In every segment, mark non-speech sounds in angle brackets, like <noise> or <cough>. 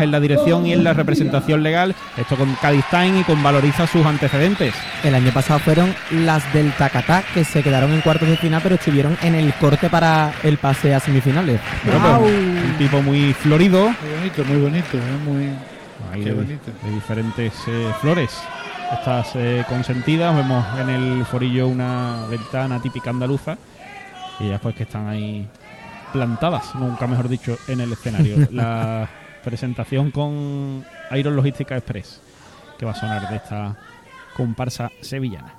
en la dirección y en la representación legal, esto con Cádiz Time y con Valoriza sus antecedentes. El año pasado fueron las del Tacatá que se quedaron en cuartos de final pero estuvieron en el corte para el pase a semifinales. Bueno, pues, un tipo muy florido. Muy bonito, muy bonito, ¿eh? muy Ahí qué de, bonito. de diferentes eh, flores. Estas eh, consentidas, vemos en el forillo una ventana típica andaluza y ya pues que están ahí plantadas, nunca mejor dicho, en el escenario. <laughs> La presentación con Iron Logística Express, que va a sonar de esta comparsa sevillana.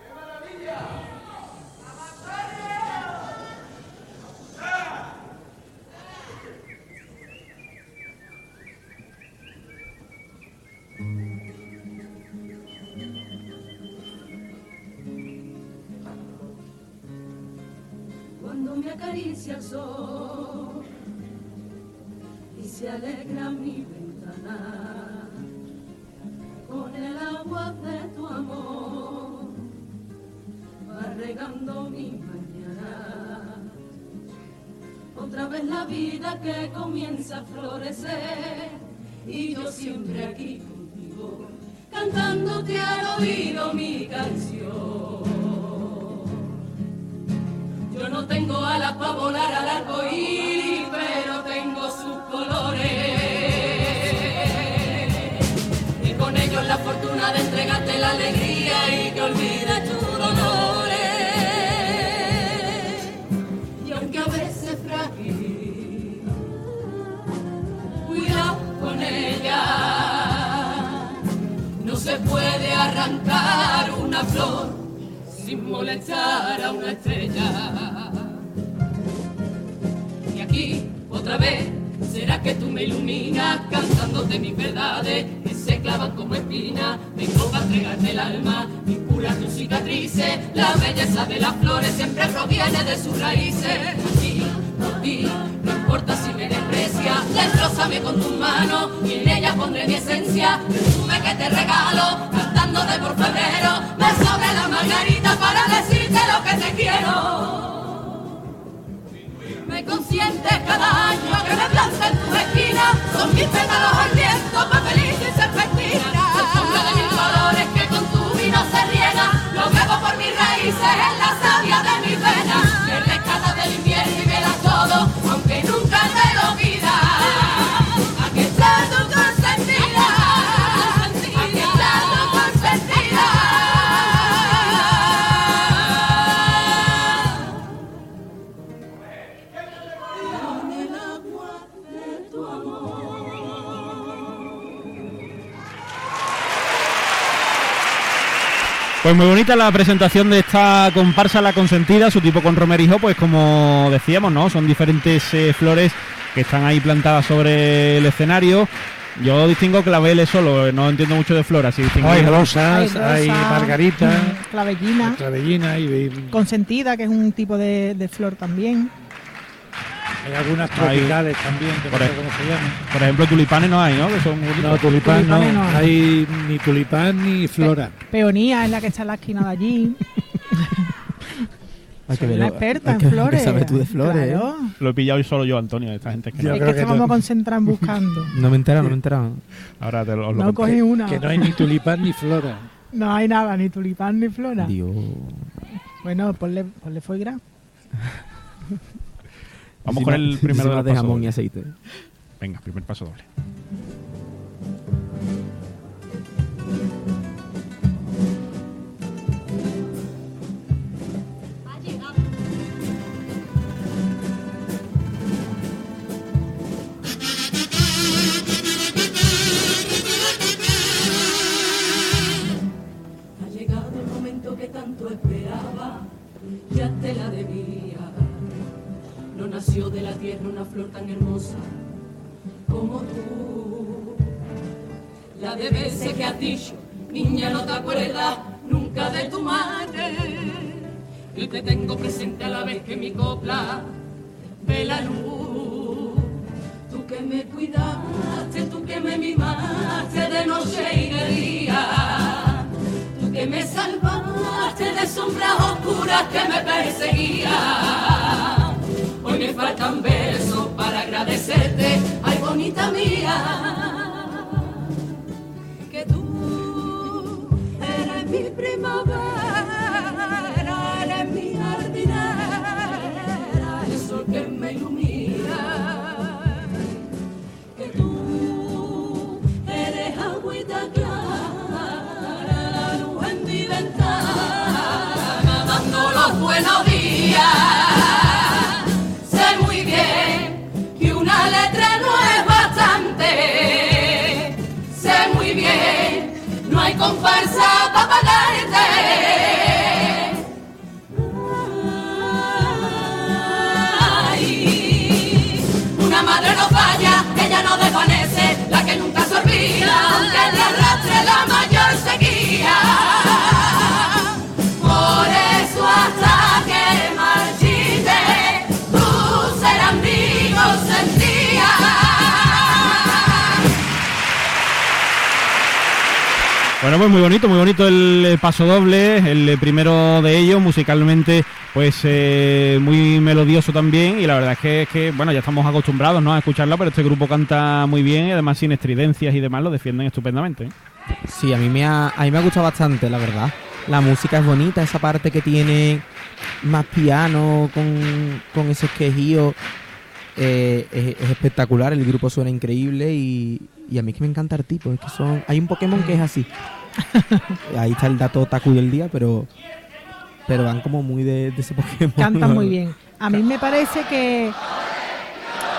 cuando me acaricia el sol se alegra mi ventana. Con el agua de tu amor va regando mi mañana. Otra vez la vida que comienza a florecer y yo siempre aquí contigo cantándote al oído mi canción. Yo no tengo alas para volar al arco iris, arrancar una flor sin molestar a una estrella. Y aquí, otra vez, será que tú me iluminas cantándote mis verdades que se clavan como espinas. Vengo para entregarte el alma y curar tus cicatrices. La belleza de las flores siempre proviene de sus raíces. Y por ti, no importa si me desprecias, destrozame con tus manos y en ella pondré mi esencia. Perfume que te regalo, cantándote por febrero. Me sobre la margarita para decirte lo que te quiero. Me consientes cada año que me planta en tu esquina. Son mis pétalos al viento, papelito y serpentina. Perfume de mil colores que con tu vino se riega. Lo bebo por mis raíces en la savia de mi Pues muy bonita la presentación de esta comparsa La Consentida, su tipo con romerijo, pues como decíamos, ¿no? Son diferentes eh, flores que están ahí plantadas sobre el escenario. Yo distingo claveles solo, eh, no entiendo mucho de flora, si distingo Hay rosas, hay, rosa, margarita, mm, Clavellina. clavellina y, y Consentida, que es un tipo de, de flor también. Hay algunas tropicales también, que no Por sé ahí. cómo se llaman. Por ejemplo, tulipanes no hay, ¿no? Que son muy No, tulipán no. Tulipanes no hay. Hay ni tulipán ni flora. Peonía es la que está en la esquina de allí. <laughs> Hay que verlo- una experta hay en flores. ¿Qué sabes tú de flores? eh? Claro. Lo he pillado solo yo, Antonio, esta gente que Yo no. Es que que estamos no- concentrados buscando. No me he enterado, no me he enterado. Ahora te lo, os lo No cogí una. Que no hay ni tulipán ni flora. No hay nada, ni tulipán ni flora. Dios. Bueno, ponle, ponle foie gras. Vamos con el <laughs> primero de de los jamón y aceite. Venga, primer paso doble. Ha llegado el momento que tanto esperaba, ya te la debía. Nació de la tierra una flor tan hermosa como tú. La de veces que has dicho, niña, no te acuerdas nunca de tu madre. Y te tengo presente a la vez que mi copla ve la luz. Tú que me cuidaste, tú que me mimaste de noche y de día. Tú que me salvaste de sombras oscuras que me perseguían me faltan versos para agradecerte, ay bonita mía, que tú eres mi primavera. Bueno, pues muy bonito, muy bonito el, paso doble, el primero de ellos, musicalmente, pues eh, muy melodioso también, y la verdad es que, es que, bueno, ya estamos acostumbrados ¿no? a escucharla, pero este grupo canta muy bien, y además sin estridencias y demás, lo defienden estupendamente. Sí, a mí me ha, a mí me ha gustado bastante, la verdad. La música es bonita, esa parte que tiene más piano, con, con ese quejío, eh, es, es espectacular, el grupo suena increíble y, y a mí que me encanta el tipo, es son... Hay un Pokémon que es así. Ahí está el dato Taku del día, pero pero van como muy de, de ese Pokémon. Cantan muy bien. A mí me parece que,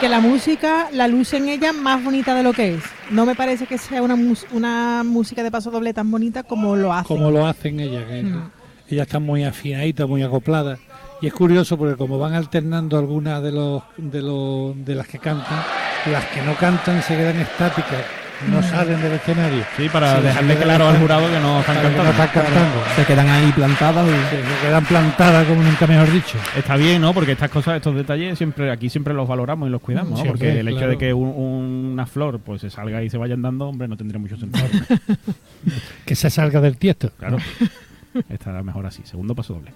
que la música la luce en ella más bonita de lo que es. No me parece que sea una, mus- una música de paso doble tan bonita como lo hace. como lo hacen ellas. que Mm. Ellas están muy afinaditas, muy acopladas. Y es curioso porque como van alternando algunas de los de los de las que cantan, las que no cantan se quedan estáticas, no salen del escenario. Sí, para Sí, dejarle claro al jurado que no están que no cantando. están cantando. Se quedan ahí plantadas y... Se se quedan plantadas como nunca mejor dicho. Está bien, ¿no? Porque estas cosas, estos detalles, siempre aquí siempre los valoramos y los cuidamos, ¿no? Porque el hecho claro. de que un- una flor pues se salga y se vayan dando, hombre, no tendría mucho sentido. <laughs> Que se salga del tiesto. Claro. Estará mejor así. Segundo paso doble.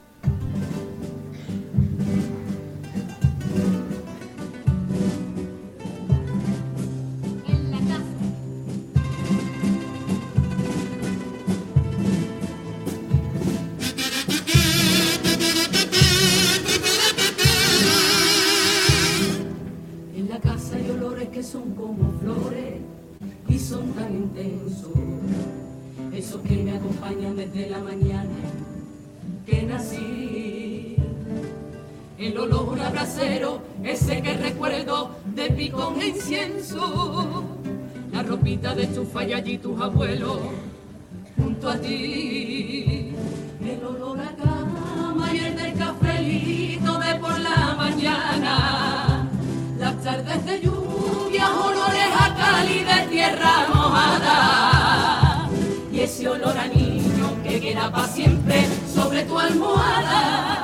Ese que recuerdo de picón e incienso. La ropita de estufa y allí tus abuelos junto a ti. El olor a cama y el del cafelito de por la mañana. Las tardes de lluvia, olores a cali de tierra mojada. Y ese olor a niño que queda para siempre sobre tu almohada.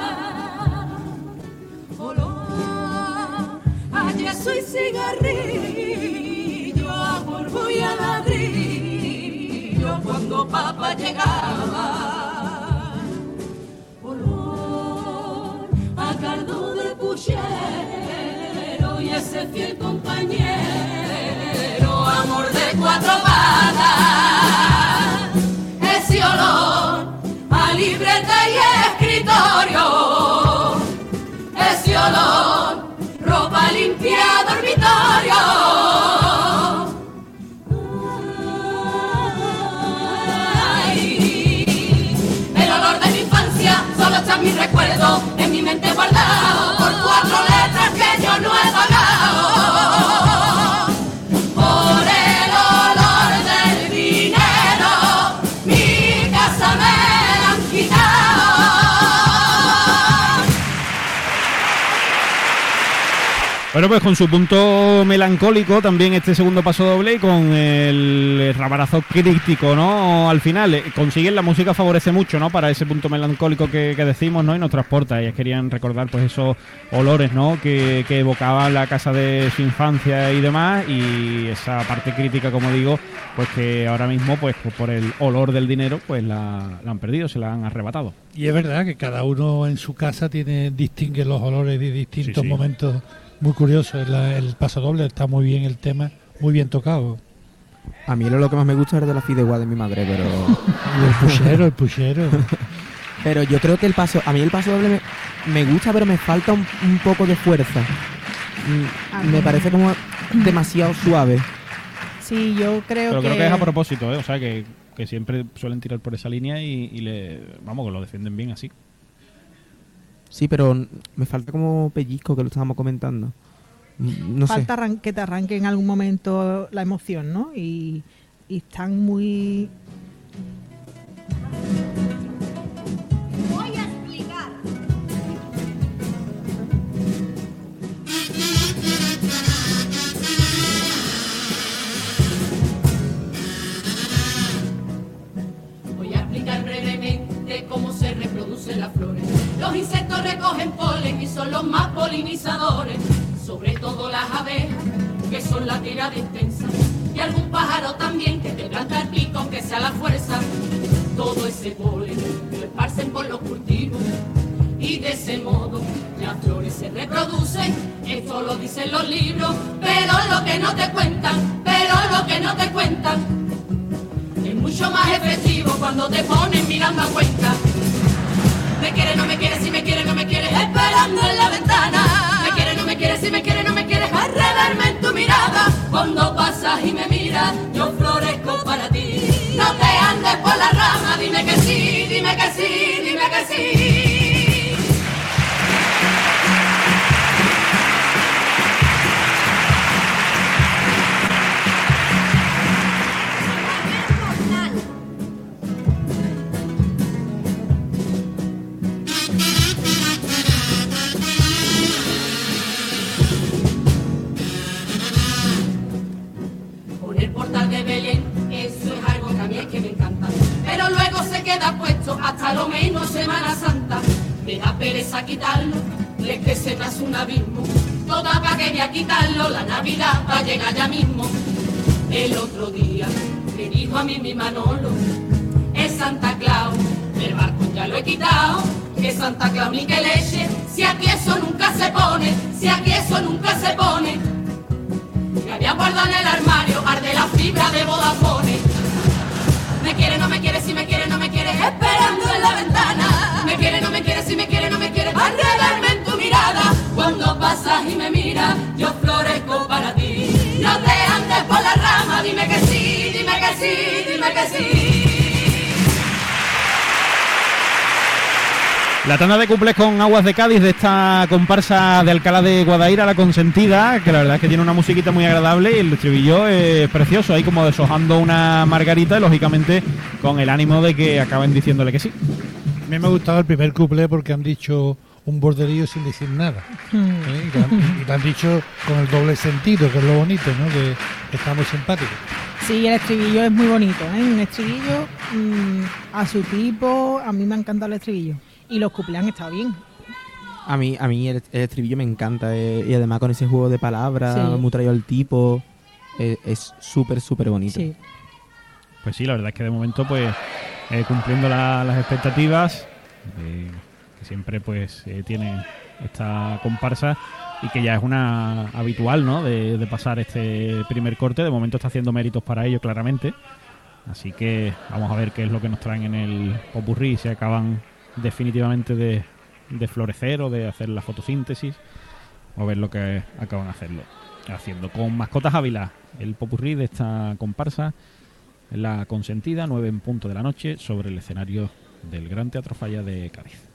A yeso y cigarrillo, a polvo y a ladrillo cuando papá llegaba. Olor a cardo de puchero y ese fiel compañero, amor de cuatro patas. Bueno, pues con su punto melancólico también este segundo paso doble y con el rabarazo crítico, ¿no? Al final eh, consiguen la música favorece mucho, ¿no? Para ese punto melancólico que, que decimos, ¿no? Y nos transporta. Ellas querían recordar pues esos olores, ¿no? Que, que evocaban la casa de su infancia y demás y esa parte crítica, como digo, pues que ahora mismo pues por el olor del dinero pues la, la han perdido, se la han arrebatado. Y es verdad que cada uno en su casa tiene distingue los olores de distintos Sí, sí. momentos muy curiosos. La- el paso doble está muy bien el tema, muy bien tocado. A mí lo que más me gusta es de la fideuá de mi madre, pero <laughs> el puchero, el puchero. <laughs> pero yo creo que el paso, a mí el paso doble me, me gusta, pero me falta un, un poco de fuerza. Mm, A Me parece como demasiado suave. Sí, yo creo Pero que... creo que es a propósito, ¿eh? O sea, que, que siempre suelen tirar por esa línea y, y le, vamos, que lo defienden bien así. Sí, pero me falta como pellizco que lo estábamos comentando. No falta que te arranque en algún momento la emoción, ¿no? Y, y están muy... Los insectos recogen polen y son los más polinizadores, sobre todo las abejas, que son la tirada intensa, y algún pájaro también que te planta el pico aunque sea la fuerza. Todo ese polen lo esparcen por los cultivos y de ese modo las flores se reproducen. Esto lo dicen los libros, pero lo que no te cuentan, pero lo que no te cuentan es mucho más efectivo cuando te pones mirando a cuenta. Me quiere, no me quiere, si me quiere, no me quiere, esperando en la ventana. Me quiere, no me quiere, si me quiere, no me quiere, arredarme en tu mirada. Cuando pasas y me miras, yo florezco para ti. No te andes por la rama, dime que sí, dime que sí, dime que sí. En el armario, arde la fibra de Vodafone. Me quiere, no me quiere, si me quiere, no me quiere, esperando en la ventana. Me quiere, no me quiere, si me quiere, no me quiere, enredarme en tu mirada. Cuando pasas y me miras, yo florezco para ti. No te andes por la rama, dime que sí, dime que sí, dime que sí. La tanda de cuples con Aguas de Cádiz de esta comparsa de Alcalá de Guadaira, la consentida, que la verdad es que tiene una musiquita muy agradable y el estribillo es precioso, ahí como deshojando una margarita y lógicamente con el ánimo de que acaben diciéndole que sí. A mí me ha gustado el primer couple porque han dicho un borderío sin decir nada. ¿eh? Y, lo han, y lo han dicho con el doble sentido, que es lo bonito, ¿no? Que está muy simpático. Sí, el estribillo es muy bonito, ¿eh? Un estribillo mm, a su tipo, a mí me ha encantado el estribillo. Y los cuplés han estado bien. A mí, a mí el, el estribillo me encanta. eh, y además con ese juego de palabras, Sí. muy traído al tipo. eh, es súper, súper bonito. Sí. Pues sí, la verdad es que de momento pues eh, cumpliendo la- las expectativas, eh, que siempre pues eh, tiene esta comparsa y que ya es una habitual, ¿no? De, de pasar este primer corte. De momento está haciendo méritos para ello, claramente. Así que vamos a ver qué es lo que nos traen en el popurrí, si acaban definitivamente de, florecer o de hacer la fotosíntesis, o ver lo que acaban hacerlo, haciendo. Con Mascotas Ávila, el popurrí de esta comparsa, la consentida, 9 en punto de la noche, sobre el escenario del Gran Teatro Falla de Cádiz.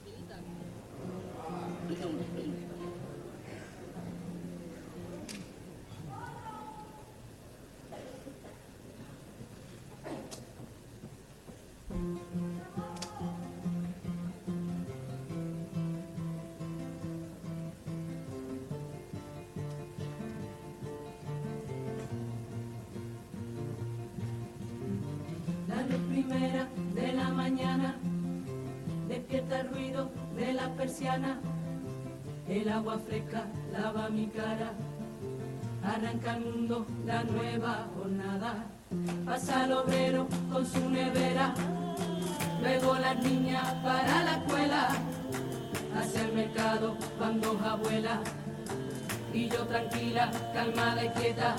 Fresca lava mi cara. Arranca el mundo la nueva jornada. Pasa el obrero con su nevera. Luego las niñas para la escuela. Hacia el mercado van dos abuelas. Y yo tranquila, calmada y quieta.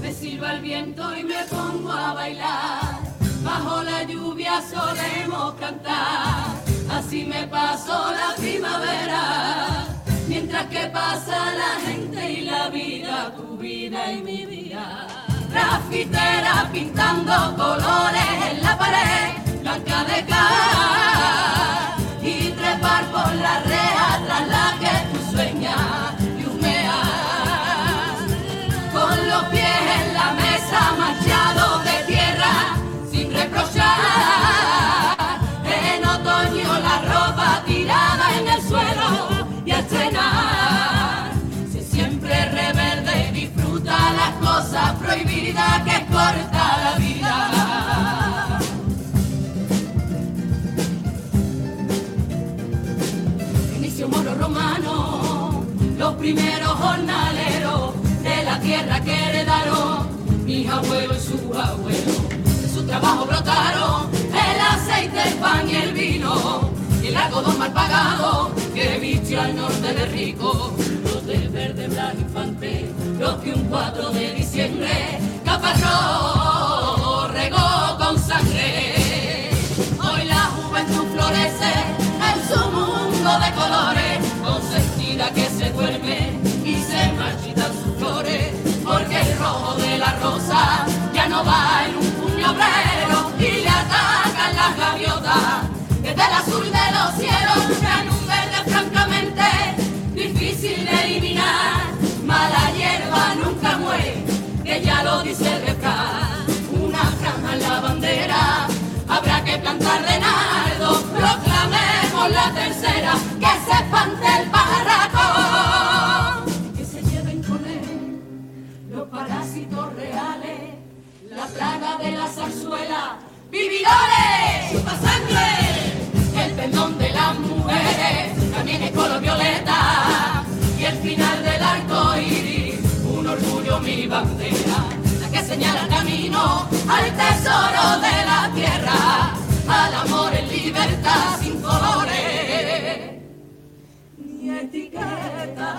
Me silba el viento y me pongo a bailar. Bajo la lluvia solemos cantar. Así me pasó la primavera. Mientras que pasa la gente y la vida, tu vida y mi vida. Grafitera pintando colores en la pared, blanca de cal. Que corta la vida. inicio moro romano, los primeros jornaleros de la tierra que heredaron mis abuelos y sus abuelos. De su trabajo brotaron el aceite, el pan y el vino, y el algodón mal pagado que vistió al norte de rico. Los de verde, blanco infante, los que un 4 de regó con sangre. Hoy la juventud florece en su mundo de colores, consentida que se duerme y se marchitan sus flores, porque el rojo de la rosa ya no va en un puño obrero. Y le atacan las gaviotas, que del azul de los cielos dice el refrán. Una franja en la bandera, habrá que plantar de nardo, proclamemos la tercera, que se espante el pajarraco, que se lleven con él los parásitos reales, la plaga de la zarzuela, vividores, chupa sangre, el pendón de las mujeres, también es color violeta, y el final del arco iris, un orgullo mi bandera, señala camino al tesoro de la tierra, al amor en libertad sin colores ni etiqueta.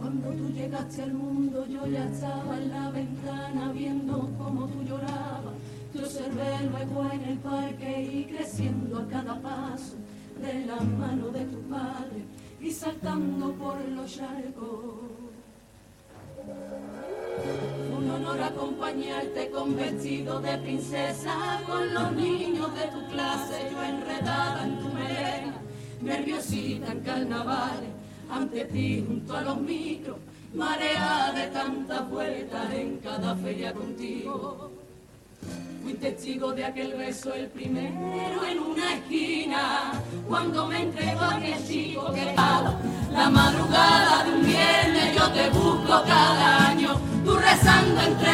Cuando tú llegaste al mundo yo ya estaba en la ventana viendo cómo tú llorabas. Te observé luego en el parque y creciendo a cada paso de la mano de tu padre y saltando por los charcos. Un honor acompañarte con vestido de princesa, con los niños de tu clase, yo enredada en tu melena, nerviosita en carnavales, ante ti junto a los micros, marea de tantas vueltas en cada feria contigo. Fui testigo de aquel beso, el primero en una esquina, cuando me entregó aquel chico que estaba la madrugada de un viernes, yo te busco cada año, tú rezando entre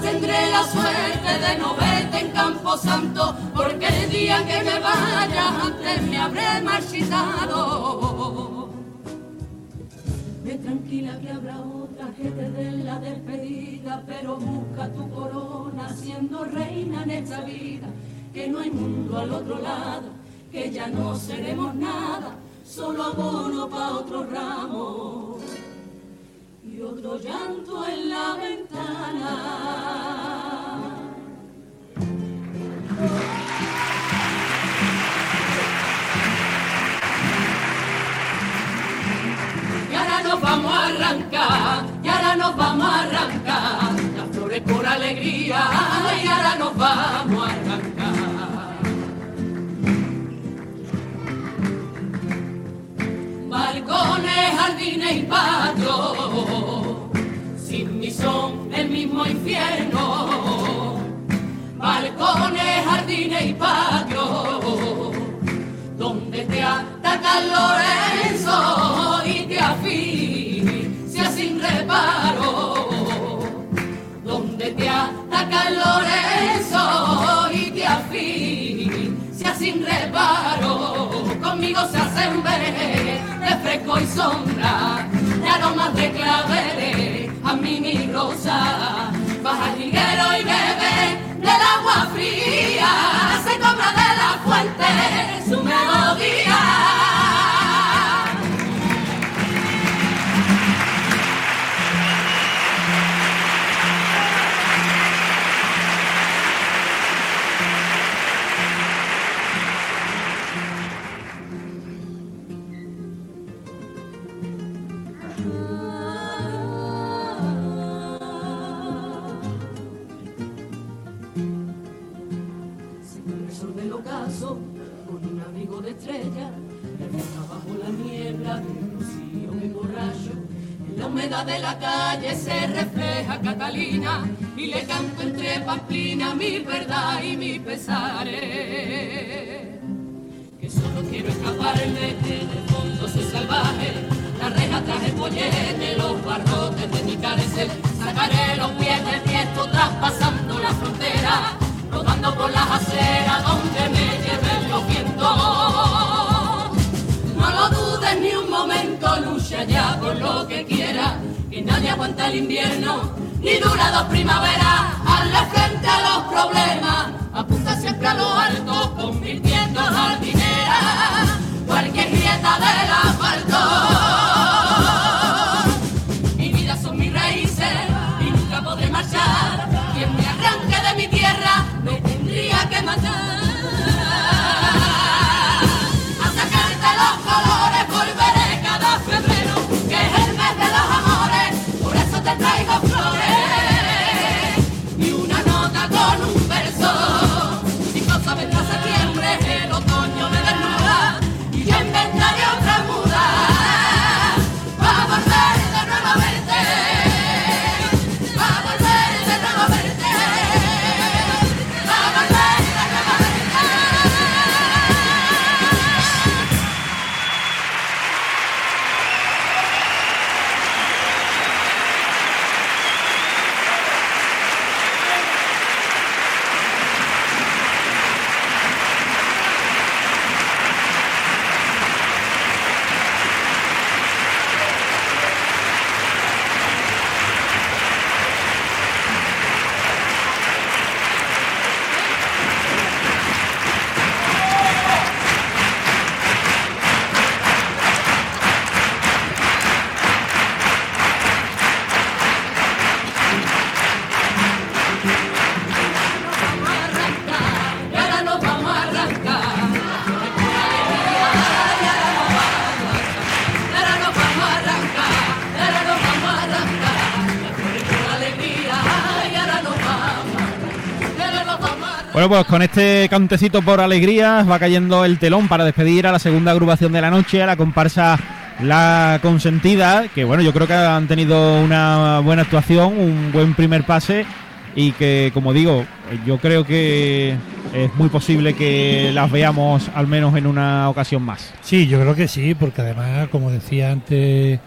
tendré la suerte de no verte en Camposanto, porque el día que me vaya antes me habré marchitado. Ve tranquila que habrá otra que te dé la despedida, pero busca tu corona siendo reina en esta vida, que no hay mundo al otro lado, que ya no seremos nada, solo abono para otro ramo y otro llanto en la ventana. Y ahora nos vamos a arrancar, y ahora nos vamos a arrancar, las flores por alegría, y ahora nos vamos a arrancar. balcones, jardines y patio, mismo infierno. Balcones, jardines y patio, donde te ataca Lorenzo y te asfixia sin reparo. Donde te ataca Lorenzo y te asfixia sin reparo. Conmigo se hacen ver de fresco y sombra, de aromas de claveles, a mí mi rosa. Baja el y bebe del agua fría, se cobra de la fuente su melodía. Del con un abrigo de estrella, refleja bajo la niebla de un rocío que borracho. En la humedad de la calle se refleja Catalina y le canto entre pamplina mi verdad y mi pesares. Que solo quiero escaparme del fondo soy salvaje. La reja traje pollete, los barrotes de mi cárcel. Sacaré los pies del tiesto traspasando la frontera, rodando por las aceras donde me lleven los vientos. No lo dudes ni un momento, lucha ya por lo que quieras, que nadie aguanta el invierno, ni dura dos primaveras. Bueno, pues con este cantecito por alegría va cayendo el telón para despedir a la segunda agrupación de la noche, a la comparsa La Consentida, que bueno, yo creo que han tenido una buena actuación, un buen primer pase y que, como digo, yo creo que es muy posible que las veamos al menos en una ocasión más. Sí, yo creo que sí, porque además, como decía antes